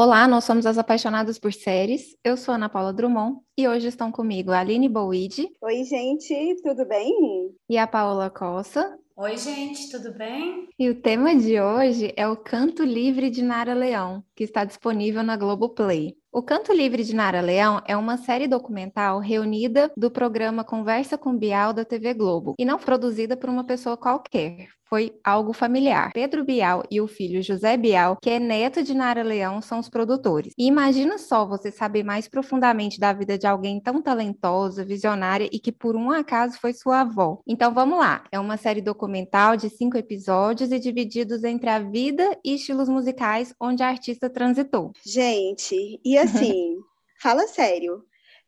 Olá, nós somos as apaixonadas por séries. Eu sou Ana Paula Drummond e hoje estão comigo a Aline Boide. Oi, gente, tudo bem? E a Paola Costa. Oi, gente, tudo bem? E o tema de hoje é o Canto Livre de Nara Leão, que está disponível na Globoplay. O Canto Livre de Nara Leão é uma série documental reunida do programa Conversa com Bial da TV Globo e não produzida por uma pessoa qualquer. Foi algo familiar. Pedro Bial e o filho José Bial, que é neto de Nara Leão, são os produtores. E imagina só você saber mais profundamente da vida de alguém tão talentosa, visionária e que por um acaso foi sua avó. Então vamos lá. É uma série documental de cinco episódios e divididos entre a vida e estilos musicais onde a artista transitou. Gente, e fala sério.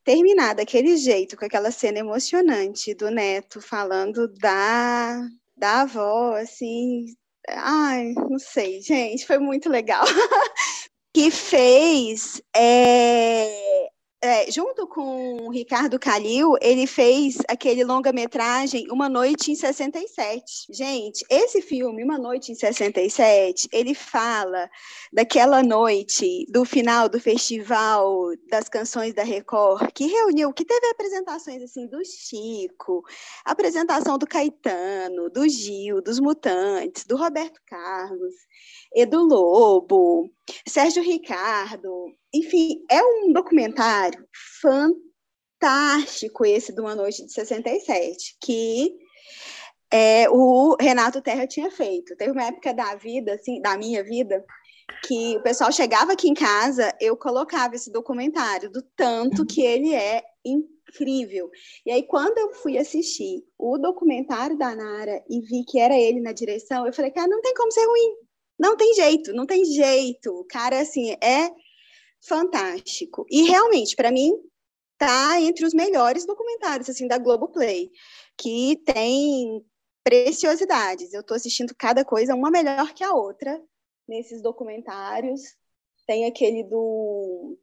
Terminar daquele jeito, com aquela cena emocionante do neto falando da, da avó, assim. Ai, não sei, gente, foi muito legal. que fez é, é, junto com o Ricardo Calil, ele fez aquele longa-metragem Uma Noite em 67. Gente, esse filme, Uma Noite em 67, ele fala daquela noite do final do festival das canções da Record, que reuniu, que teve apresentações assim do Chico, apresentação do Caetano, do Gil, dos Mutantes, do Roberto Carlos. Edu Lobo, Sérgio Ricardo, enfim, é um documentário fantástico esse de Uma Noite de 67, que é, o Renato Terra tinha feito. Teve uma época da vida, assim, da minha vida, que o pessoal chegava aqui em casa, eu colocava esse documentário do tanto que ele é incrível. E aí, quando eu fui assistir o documentário da Nara e vi que era ele na direção, eu falei, cara, não tem como ser ruim. Não tem jeito, não tem jeito. O cara, assim, é fantástico. E realmente, para mim, tá entre os melhores documentários, assim, da Globoplay, que tem preciosidades. Eu estou assistindo cada coisa, uma melhor que a outra, nesses documentários. Tem aquele do,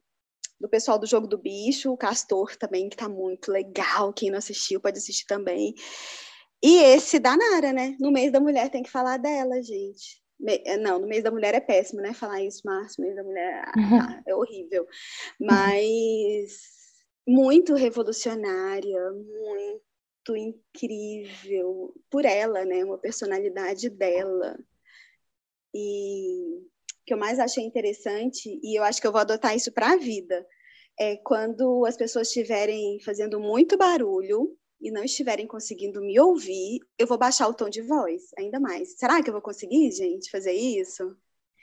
do pessoal do Jogo do Bicho, o Castor também, que tá muito legal. Quem não assistiu pode assistir também. E esse da Nara, né? No mês da mulher tem que falar dela, gente. Eh, não, no mês da mulher é péssimo, né? Falar isso, Márcio, mês da mulher ah, é horrível. Mas muito revolucionária, muito incrível por ela, né? Uma personalidade dela. E o que eu mais achei interessante, e eu acho que eu vou adotar isso para a vida, é quando as pessoas estiverem fazendo muito barulho e não estiverem conseguindo me ouvir, eu vou baixar o tom de voz ainda mais. Será que eu vou conseguir, gente, fazer isso?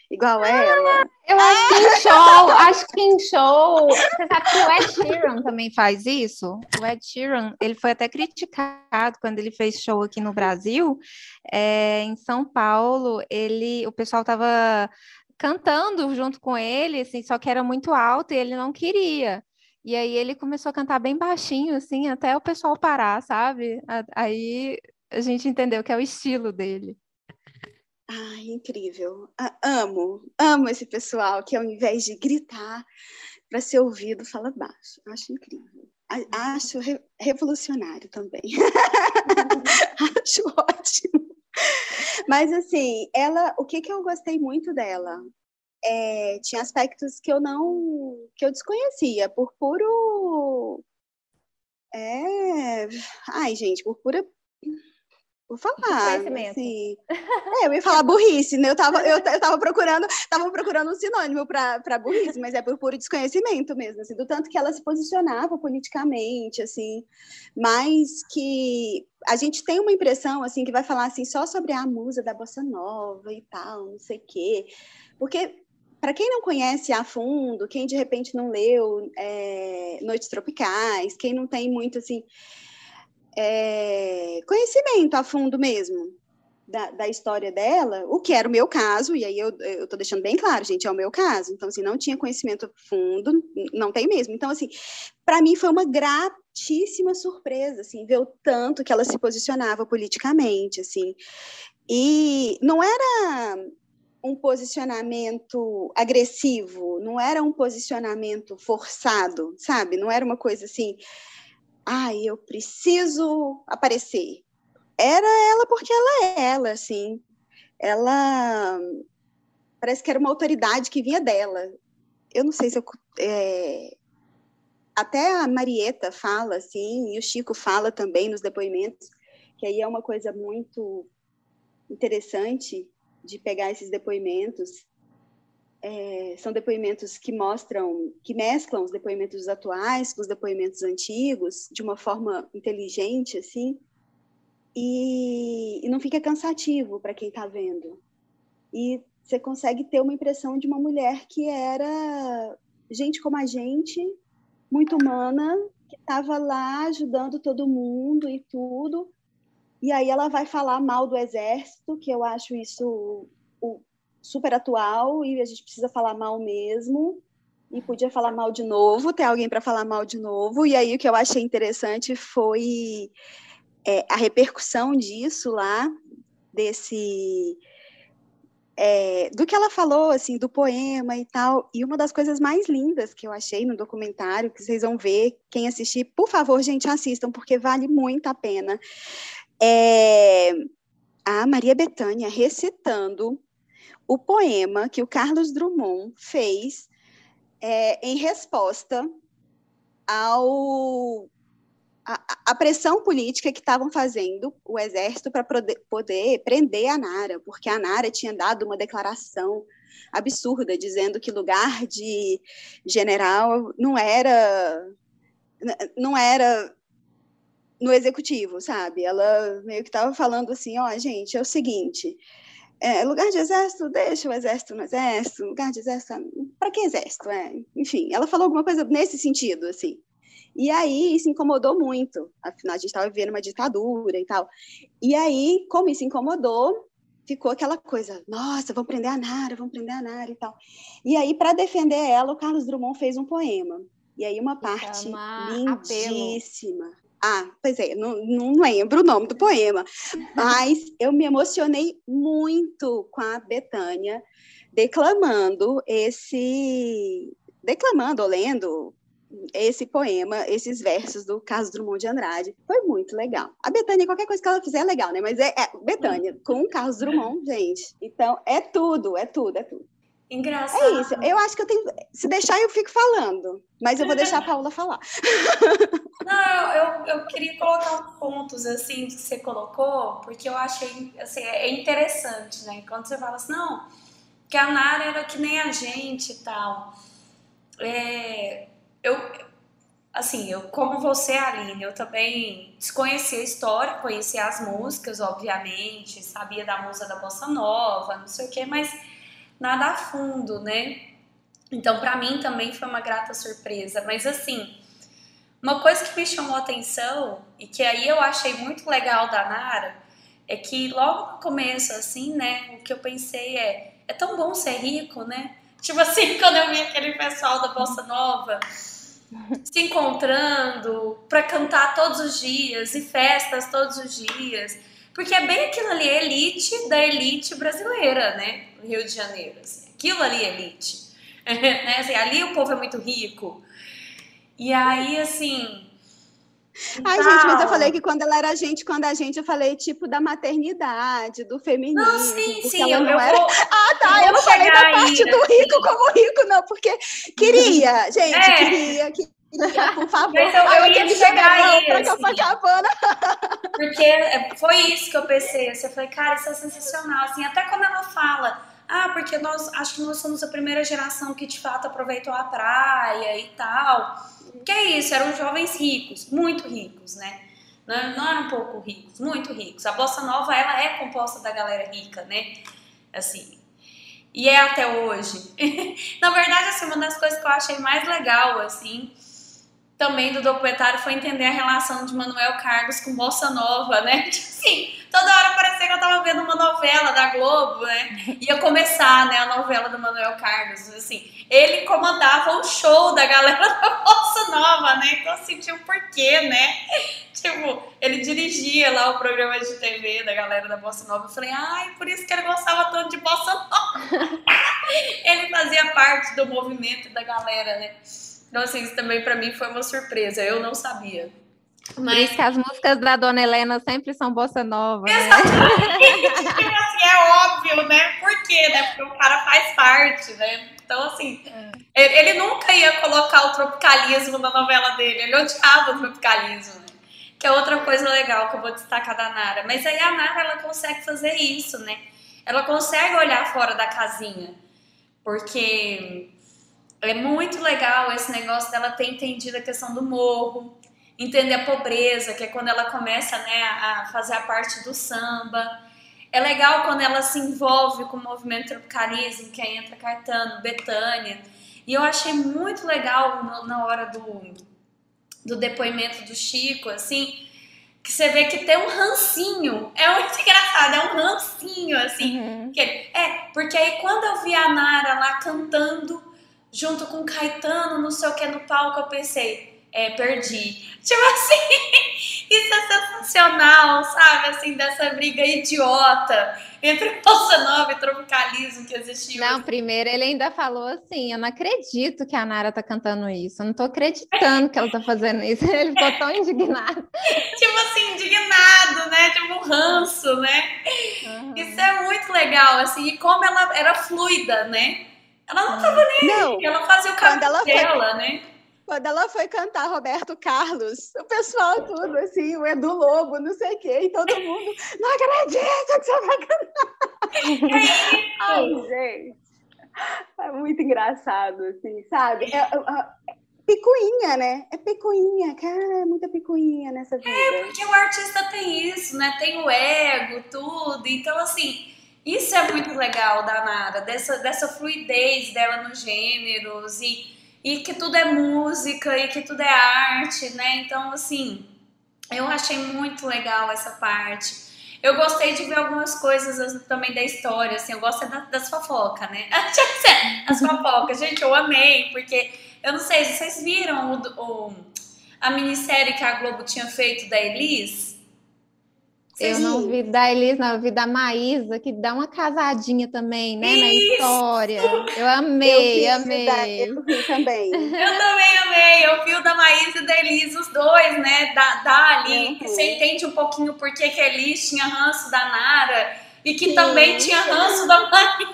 Igual ah, ela? Eu acho que em show, acho que em show. Você sabe que o Ed Sheeran também faz isso? O Ed Sheeran, ele foi até criticado quando ele fez show aqui no Brasil. É, em São Paulo, ele, o pessoal estava cantando junto com ele, assim, só que era muito alto e ele não queria. E aí ele começou a cantar bem baixinho, assim, até o pessoal parar, sabe? Aí a gente entendeu que é o estilo dele. Ai, incrível. amo, amo esse pessoal que ao invés de gritar para ser ouvido, fala baixo. Acho incrível. Acho re revolucionário também. Acho ótimo. Mas assim, ela, o que que eu gostei muito dela? É, tinha aspectos que eu não que eu desconhecia por puro é, ai gente por pura Vou falar. Assim, é, eu ia falar burrice, né? Eu tava, eu, eu tava procurando, tava procurando um sinônimo para burrice, mas é por puro desconhecimento mesmo, assim, do tanto que ela se posicionava politicamente, assim, mas que a gente tem uma impressão, assim, que vai falar, assim, só sobre a musa da bossa nova e tal, não sei o quê, porque para quem não conhece a fundo, quem de repente não leu é, Noites Tropicais, quem não tem muito assim é, conhecimento a fundo mesmo da, da, história dela, o que era o meu caso, e aí eu, tô deixando bem claro, gente, é o meu caso. Então, assim, não tinha conhecimento a fundo, não tem mesmo. Então, assim, para mim foi uma gratíssima surpresa, assim, ver o tanto que ela se posicionava politicamente, assim. E não era um posicionamento agressivo, não era um posicionamento forçado, sabe? Não era uma coisa assim, ai, eu preciso aparecer. Era ela porque ela é ela, assim. Ela parece que era uma autoridade que vinha dela. eu não sei se eu. É, até a Marieta fala, assim, e o Chico fala também nos depoimentos, que aí é uma coisa muito interessante de pegar esses depoimentos. É, são depoimentos que mostram, que mesclam os depoimentos atuais com os depoimentos antigos de uma forma inteligente, assim, e, e não fica cansativo para quem está vendo. E você consegue ter uma impressão de uma mulher que era gente como a gente, muito humana, que estava lá ajudando todo mundo e tudo. E aí ela vai falar mal do exército, que eu acho isso super atual e a gente precisa falar mal mesmo. E podia falar mal de novo, ter alguém para falar mal de novo. E aí o que eu achei interessante foi é, a repercussão disso lá, desse é, do que ela falou, assim, do poema e tal. E uma das coisas mais lindas que eu achei no documentário, que vocês vão ver, quem assistir, por favor, gente, assistam, porque vale muito a pena. É a Maria Bethânia recitando o poema que o Carlos Drummond fez é, em resposta ao a, a, pressão política que estavam fazendo o exército para poder, prender a Nara, porque a Nara tinha dado uma declaração absurda dizendo que lugar de general não era não era no executivo, sabe? Ela meio que estava falando assim, ó, oh, gente, é o seguinte, é, lugar de exército, deixa o exército no exército, lugar de exército, para que exército? É? Enfim, ela falou alguma coisa nesse sentido, assim. E aí isso incomodou muito, afinal a gente estava vivendo uma ditadura e tal. E aí, como isso incomodou, ficou aquela coisa, nossa, vamos prender a Nara, vamos prender a Nara e tal. E aí, para defender ela, o Carlos Drummond fez um poema. E aí, uma parte lindíssima. Ah, pois é, não, não lembro o nome do poema, mas eu me emocionei muito com a Betânia declamando esse. declamando ou lendo esse poema, esses versos do Carlos Drummond de Andrade. Foi muito legal. A Betânia, qualquer coisa que ela fizer é legal, né? Mas é, é Betânia, com o Carlos Drummond, gente. Então, é tudo, é tudo, é tudo. Engraçado. É isso. Eu acho que eu tenho. Se deixar, eu fico falando. Mas eu vou deixar a Paula falar. Não, eu, eu queria colocar pontos assim que você colocou, porque eu achei assim, é interessante, né? Quando você fala assim, não, que a Nara era que nem a gente e tal. É, eu, assim, eu como você, Aline, eu também desconhecia a história, conhecia as músicas, obviamente, sabia da música da bossa nova, não sei o quê, mas nada a fundo, né? Então, para mim também foi uma grata surpresa. Mas assim, uma coisa que me chamou a atenção e que aí eu achei muito legal da Nara é que logo no começo, assim, né, o que eu pensei é: é tão bom ser rico, né? Tipo assim, quando eu vi aquele pessoal da Bossa Nova se encontrando para cantar todos os dias e festas todos os dias. Porque é bem aquilo ali, elite da elite brasileira, né? Rio de Janeiro. Assim. Aquilo ali é elite. né? assim, ali o povo é muito rico. E aí, assim. Ai, tal... gente, mas eu falei que quando ela era gente, quando a gente, eu falei tipo da maternidade, do feminismo. Não, sim, sim, eu, eu era... vou, Ah, tá, eu, eu não falei da parte aí, do rico como rico, não, porque queria, gente, é. queria, queria por favor. Mas eu, eu ia chegar aí. Pra assim, Copacabana. Porque é, foi isso que eu pensei. Assim, eu falei, cara, isso é sensacional. Assim, até quando ela fala, ah, porque nós acho que nós somos a primeira geração que de fato aproveitou a praia e tal. Que é isso, eram jovens ricos, muito ricos, né? Não, não eram pouco ricos, muito ricos. A bossa nova ela é composta da galera rica, né? Assim, e é até hoje. Na verdade, assim, uma das coisas que eu achei mais legal, assim, também do documentário foi entender a relação de Manuel Carlos com Bossa Nova, né? Tipo assim, toda hora parecia que eu tava vendo uma novela da Globo, né? Ia começar, né, a novela do Manuel Carlos, assim. Ele comandava o show da galera da Bossa Nova, né? Então, assim, tinha um porquê, né? Tipo, ele dirigia lá o programa de TV da galera da Bossa Nova. Eu falei, ai, por isso que ele gostava tanto de Bossa Nova. ele fazia parte do movimento da galera, né? Então, assim, isso também para mim foi uma surpresa. Eu não sabia. Mas... Por isso que as músicas da Dona Helena sempre são bossa nova. Né? Exatamente. Né? assim, é óbvio, né? Por quê? Né? Porque o cara faz parte, né? Então, assim, é. ele nunca ia colocar o tropicalismo na novela dele, ele odiava o tropicalismo, né? Que é outra coisa legal que eu vou destacar da Nara. Mas aí a Nara, ela consegue fazer isso, né? Ela consegue olhar fora da casinha, porque é muito legal esse negócio dela ter entendido a questão do morro, entender a pobreza, que é quando ela começa né, a fazer a parte do samba. É legal quando ela se envolve com o movimento tropicalismo, que aí entra Caetano, Betânia. E eu achei muito legal na hora do, do depoimento do Chico, assim, que você vê que tem um rancinho. É muito engraçado, é um rancinho, assim. Uhum. Que, é, porque aí quando eu vi a Nara lá cantando junto com Caetano, não sei o que, no palco, eu pensei, é, perdi. Tipo assim, isso é sensacional, sabe? Assim, dessa briga idiota entre Bossa Nova e tropicalismo que existiu. Não, primeiro ele ainda falou assim: eu não acredito que a Nara tá cantando isso, eu não tô acreditando que ela tá fazendo isso. Ele ficou tão indignado. tipo assim, indignado, né? Tipo um ranço, né? Uhum. Isso é muito legal, assim, e como ela era fluida, né? Ela não tava nem não, aí, ela fazia o cabelo dela, foi... né? Quando ela foi cantar Roberto Carlos, o pessoal tudo assim, o Edu Lobo, não sei o quê, e todo mundo, não acredito que você vai cantar. É Ai, gente, é muito engraçado, assim, sabe? É, é, é, picuinha, né? É picuinha, cara, é muita picuinha nessa vida. É, porque o artista tem isso, né? Tem o ego, tudo, então assim isso é muito legal da Nara, dessa, dessa fluidez dela nos gêneros e, e que tudo é música e que tudo é arte, né? Então, assim, eu achei muito legal essa parte. Eu gostei de ver algumas coisas também da história, assim, eu gosto das, das fofocas, né? As fofocas, gente, eu amei, porque eu não sei, vocês viram o, o, a minissérie que a Globo tinha feito da Elis? Eu não vi da Elis, não, eu vi da Maísa, que dá uma casadinha também, né, Isso. na história. Eu amei, eu amei. Da, eu vi também. Eu também amei. Eu vi o da Maísa e da Elis, os dois, né, da, da ali, uhum. você entende um pouquinho por que que a Elis tinha ranço da Nara e que Sim. também tinha ranço da Maísa.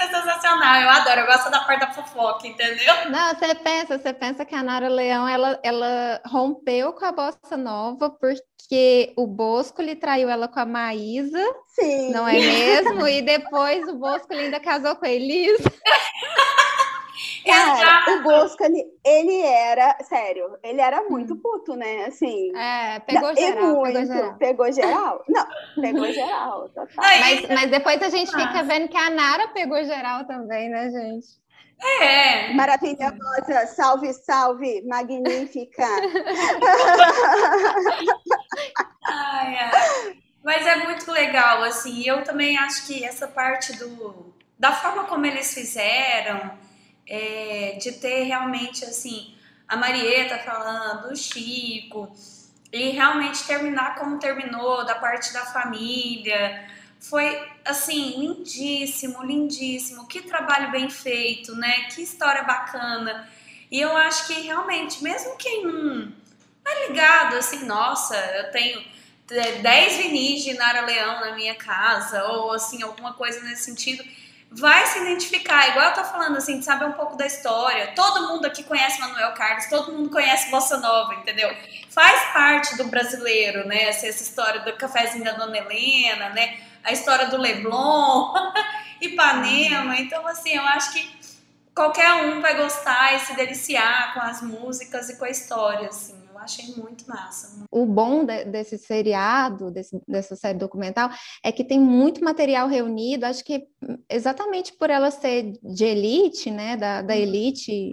Isso é sensacional. Eu adoro, eu gosto da parte da fofoca, entendeu? Não, você pensa, você pensa que a Nara Leão ela, ela rompeu com a bossa nova porque o Bosco lhe traiu ela com a Maísa. Sim. Não é mesmo? E depois o Bosco ainda casou com a Elisa. Cara, o Bosco, ele, ele era, sério, ele era muito hum. puto, né? Assim. É, pegou geral. Muito, pegou geral. Pegou geral? Não, pegou geral. Total. Mas, mas depois a gente fica vendo que a Nara pegou geral também, né, gente? É. Maravilhosa, salve, salve, magnífica. ai, ai. Mas é muito legal, assim, eu também acho que essa parte do, da forma como eles fizeram, é, de ter realmente assim a Marieta falando, o Chico, e realmente terminar como terminou, da parte da família. Foi assim, lindíssimo, lindíssimo. Que trabalho bem feito, né? Que história bacana. E eu acho que realmente, mesmo quem não é ligado assim, nossa, eu tenho 10 vinis de Nara Leão na minha casa, ou assim, alguma coisa nesse sentido vai se identificar, igual eu tô falando assim, de saber um pouco da história. Todo mundo aqui conhece Manuel Carlos, todo mundo conhece Bossa Nova, entendeu? Faz parte do brasileiro, né? Essa, essa história do cafezinho da Dona Helena, né? A história do Leblon, Ipanema. Então, assim, eu acho que qualquer um vai gostar e se deliciar com as músicas e com a história, assim achei muito massa. O bom de, desse seriado, desse, dessa série documental, é que tem muito material reunido, acho que exatamente por ela ser de elite, né, da, da uhum. elite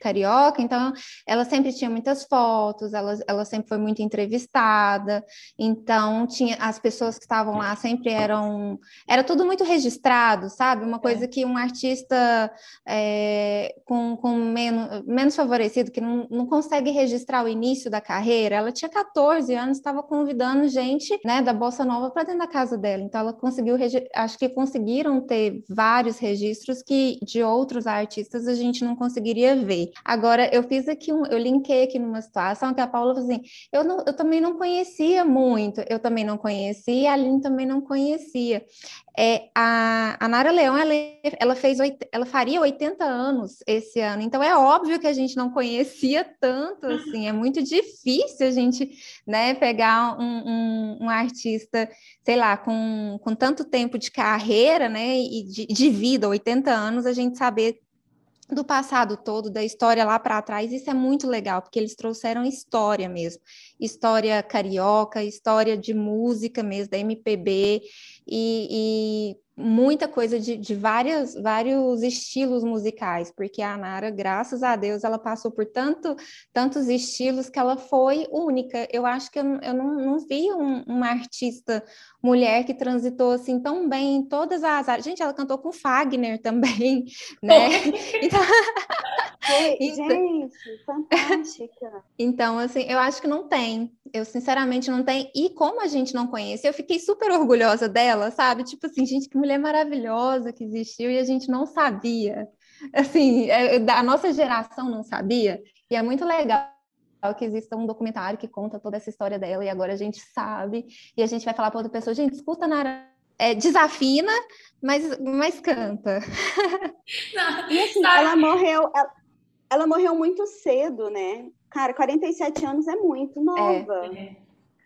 carioca, então ela sempre tinha muitas fotos, ela, ela sempre foi muito entrevistada, então tinha as pessoas que estavam lá sempre eram, era tudo muito registrado, sabe? Uma coisa é. que um artista é, com, com menos, menos favorecido, que não, não consegue registrar o início da carreira, ela tinha 14 anos, estava convidando gente, né, da Bossa Nova para dentro da casa dela. Então ela conseguiu, acho que conseguiram ter vários registros que de outros artistas a gente não conseguiria ver. Agora eu fiz aqui um, eu linkei aqui numa situação que a Paula falou assim, eu, não, eu também não conhecia muito, eu também não conhecia, a Aline também não conhecia. É, a, a Nara Leão, ela, ela, fez, ela faria 80 anos esse ano, então é óbvio que a gente não conhecia tanto, uhum. assim, é muito difícil a gente, né, pegar um, um, um artista, sei lá, com, com tanto tempo de carreira, né, e de, de vida, 80 anos, a gente saber do passado todo, da história lá para trás, isso é muito legal, porque eles trouxeram história mesmo, história carioca, história de música mesmo, da MPB, e, e muita coisa de, de várias, vários estilos musicais, porque a Nara, graças a Deus, ela passou por tanto, tantos estilos que ela foi única. Eu acho que eu, eu não, não vi um, uma artista mulher que transitou assim tão bem em todas as áreas. Gente, ela cantou com Fagner também, né? Então... então... Gente, fantástica. Então, assim, eu acho que não tem. Eu, sinceramente, não tem. E como a gente não conhece, eu fiquei super orgulhosa dela, sabe? Tipo assim, gente, que mulher maravilhosa que existiu e a gente não sabia. Assim, é, a nossa geração não sabia. E é muito legal que exista um documentário que conta toda essa história dela e agora a gente sabe e a gente vai falar para outra pessoa, gente, escuta Nara, é, desafina, mas, mas canta. Não, e assim, ela morreu, ela, ela, morreu muito cedo, né? Cara, 47 anos é muito nova. É.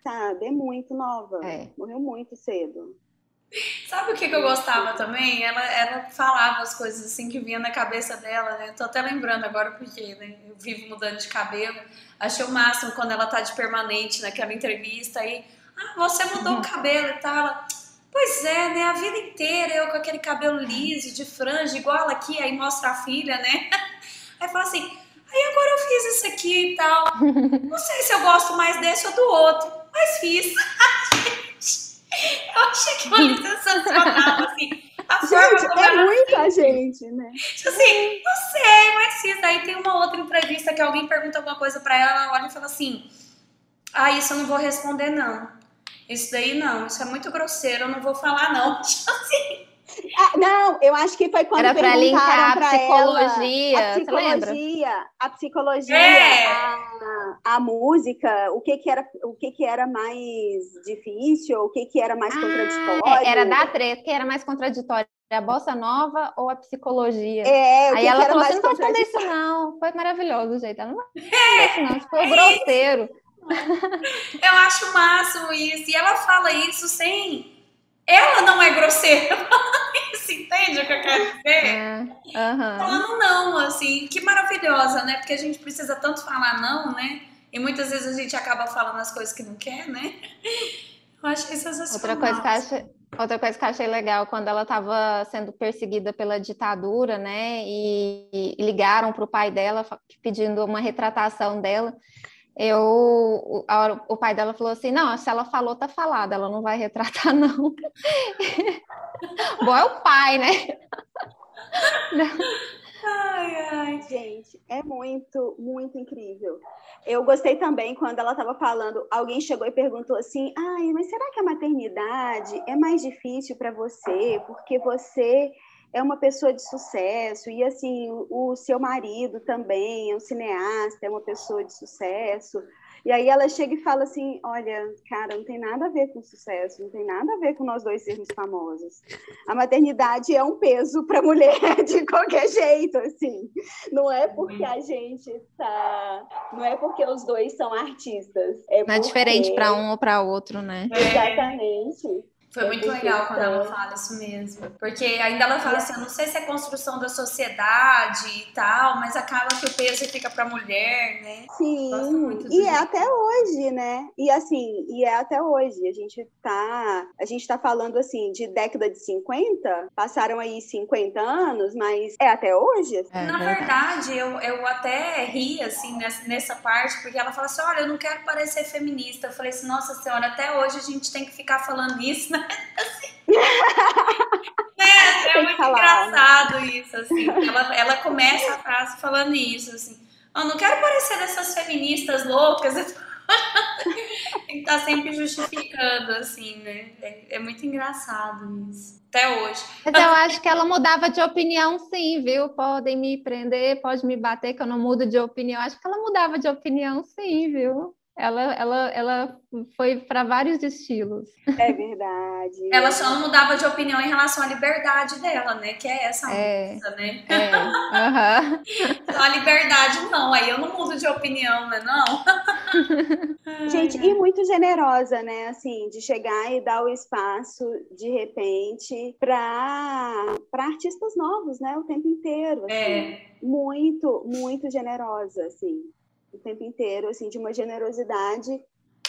Sabe? É muito nova. É. Morreu muito cedo. Sabe o que, que eu gostava também? Ela, ela falava as coisas assim que vinha na cabeça dela, né? Tô até lembrando agora porque né? eu vivo mudando de cabelo. Achei o máximo quando ela tá de permanente naquela entrevista aí. Ah, você mudou o uhum. cabelo e tal. Ela, pois é, né? A vida inteira eu com aquele cabelo liso, de franja, igual aqui, aí mostra a filha, né? Aí fala assim, aí agora eu fiz isso aqui e tal. Não sei se eu gosto mais desse ou do outro, mas fiz. Eu achei que foi sensacional, assim. A gente, é muita gente, né? Tipo assim, não sei, mas sim. Aí tem uma outra entrevista que alguém pergunta alguma coisa pra ela, ela olha e fala assim: Ah, isso eu não vou responder, não. Isso daí não, isso é muito grosseiro, eu não vou falar, não. Tipo assim. Ah, não, eu acho que foi quando Era para linkar a psicologia, ela, a psicologia, a psicologia, é. a, a, música, o que que era, o que que era mais difícil, o que que era mais ah, contraditório. Era da treta, que era mais contraditório, a bossa nova ou a psicologia? É, Aí ela falou assim, não vai responder isso não, foi maravilhoso o jeito, ela não isso não, foi grosseiro. Eu acho o máximo isso, e ela fala isso sem ela não é grosseira. Entende o que eu quero dizer? É, uhum. Falando não, assim, que maravilhosa, né? Porque a gente precisa tanto falar não, né? E muitas vezes a gente acaba falando as coisas que não quer, né? Eu achei sensacional. Outra coisa que eu achei, outra coisa que eu achei legal, quando ela estava sendo perseguida pela ditadura, né? E, e ligaram para o pai dela pedindo uma retratação dela eu, o, a, o pai dela falou assim, não, se ela falou, tá falado, ela não vai retratar, não. Bom, é o pai, né? ai, ai. Gente, é muito, muito incrível. Eu gostei também quando ela estava falando, alguém chegou e perguntou assim, ai, mas será que a maternidade é mais difícil para você? Porque você é uma pessoa de sucesso, e assim, o, seu marido também é um cineasta, é uma pessoa de sucesso. E aí ela chega e fala assim: Olha, cara, não tem nada a ver com sucesso, não tem nada a ver com nós dois sermos famosos. A maternidade é um peso para a mulher de qualquer jeito, assim. Não é porque a gente tá. Não é porque os dois são artistas. É não porque... é diferente para um ou para outro, né? Exatamente. Foi muito legal quando ela fala isso mesmo. Porque ainda ela fala assim: eu não sei se é construção da sociedade e tal, mas acaba que o peso fica pra mulher, né? Sim. E é até hoje, né? E assim, e é até hoje. A gente tá. A gente tá falando assim de década de 50, passaram aí 50 anos, mas é até hoje. É, Na verdade, eu, eu até ri assim nessa, nessa parte, porque ela fala assim: olha, eu não quero parecer feminista. Eu falei assim, nossa senhora, até hoje a gente tem que ficar falando isso, né? Assim. é, é muito falar, né? engraçado né? isso, assim. Ela, ela começa a frase falando isso, assim. Eu não quero parecer dessas feministas loucas. Tem que estar sempre justificando, assim, né? É, é, muito engraçado isso. Até hoje. Mas eu acho que ela mudava de opinião, sim, viu? Podem me prender, pode me bater, que eu não mudo de opinião. Acho que ela mudava de opinião, sim, viu? Ela, ela, ela foi para vários estilos. É verdade. Ela só não mudava de opinião em relação à liberdade dela, né? Que é essa é, música, né? É. Uhum. a liberdade não, aí eu não mudo de opinião, né? Não. Gente, e muito generosa, né? Assim, de chegar e dar o espaço de repente para artistas novos, né? O tempo inteiro. Assim. É. Muito, muito generosa, assim o tempo inteiro, assim, de uma generosidade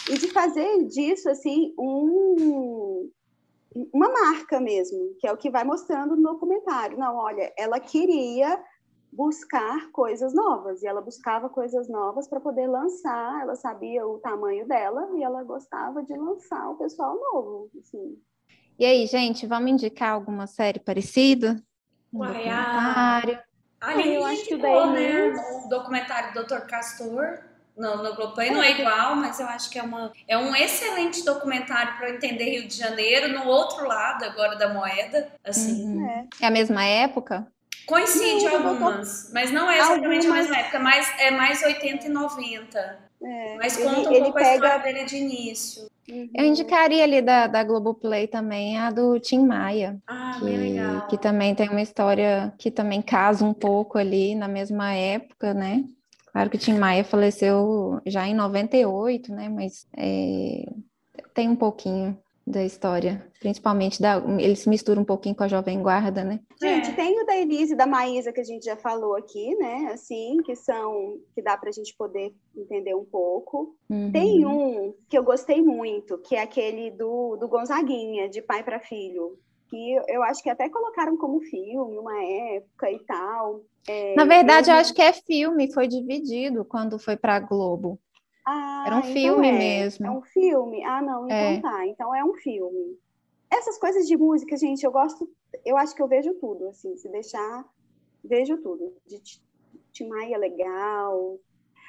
e de fazer disso, assim, um, uma marca mesmo, que é o que vai mostrando no documentário. Não, olha, ela queria buscar coisas novas e ela buscava coisas novas para poder lançar. Ela sabia o tamanho dela e ela gostava de lançar o pessoal novo. Assim. E aí, gente, vamos indicar alguma série parecida? Um Uai, documentário. Ali eu acho que daí né? O documentário do Dr. Castor no, no Globoplay não é igual, mas eu acho que é, uma, é um excelente documentário para entender Rio de Janeiro, no outro lado agora da moeda, assim. Uhum. É. é. a mesma época? Coincide não, algumas, mas não é exatamente algumas... a mesma época, mas é mais 80 e 90. É. Mas conta ele, um pouco pega... a história dele de início. Uhum. Eu indicaria ali da, da Globoplay também a do Tim Maia. Ah, que, legal. Que também tem uma história que também casa um pouco ali na mesma época, né? Claro que o Tim Maia faleceu já em 98, né? Mas é, tem um pouquinho da história, principalmente da, ele se mistura um pouquinho com a Jovem Guarda, né? Gente, é. tem o da Elise e da Maísa que a gente já falou aqui, né? Assim, que são que dá para a gente poder entender um pouco. Uhum. Tem um que eu gostei muito, que é aquele do, do Gonzaguinha, de pai para filho, que eu acho que até colocaram como filme uma época e tal. É, Na verdade, eu... eu acho que é filme, foi dividido quando foi para Globo. Ah, Era um então filme é. mesmo. É um filme? Ah, não, então é. tá. Então é um filme. Essas coisas de música, gente, eu gosto. Eu acho que eu vejo tudo, assim, se deixar, vejo tudo. De Timaya é legal.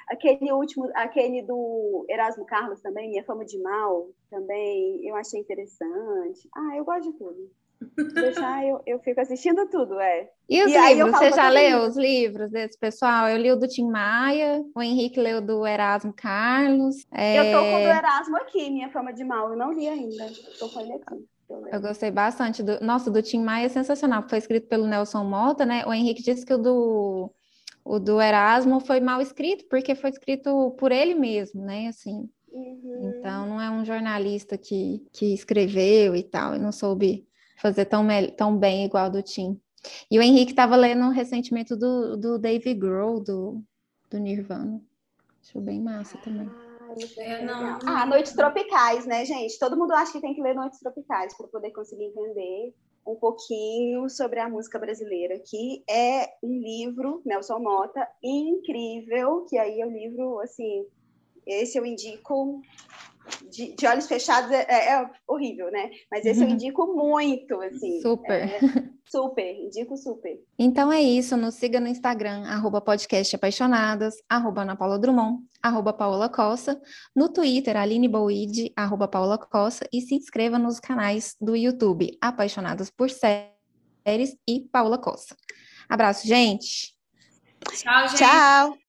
Aquele último, aquele do Erasmo Carlos também, Minha Fama de Mal, também, eu achei interessante. Ah, eu gosto de tudo. Deixar, eu, eu fico assistindo tudo, é. E os e livros? Você já leu os livros desse pessoal? Eu li o do Tim Maia, o Henrique leu do Erasmo Carlos. É... Eu tô com o do Erasmo aqui, Minha Fama de Mal, eu não li ainda. Tô com ele aqui. Eu gostei bastante do. Nossa, do Tim Maia é sensacional. Foi escrito pelo Nelson Mota, né? O Henrique disse que o do, o do Erasmo foi mal escrito, porque foi escrito por ele mesmo, né? Assim. Uhum. Então, não é um jornalista que, que escreveu e tal, e não soube fazer tão, tão bem igual do Tim. E o Henrique estava lendo recentemente do, do Dave Grohl, do, do Nirvana. Achou bem massa também. Ah, não... ah, Noites Tropicais, né, gente? Todo mundo acha que tem que ler Noites Tropicais para poder conseguir entender um pouquinho sobre a música brasileira, que é um livro, Nelson Mota, incrível, que aí é o um livro, assim, esse eu indico de, de, olhos fechados é, é, é, horrível, né? Mas esse eu indico muito, assim. Super. É, super, indico super. Então é isso, nos siga no Instagram, arroba podcast apaixonadas, arroba Ana Paula Drummond, arroba Paula Costa, no Twitter, Aline Boide, arroba Paula Costa, e se inscreva nos canais do YouTube, Apaixonadas por Séries e Paula Costa. Abraço, gente! Tchau, gente! Tchau!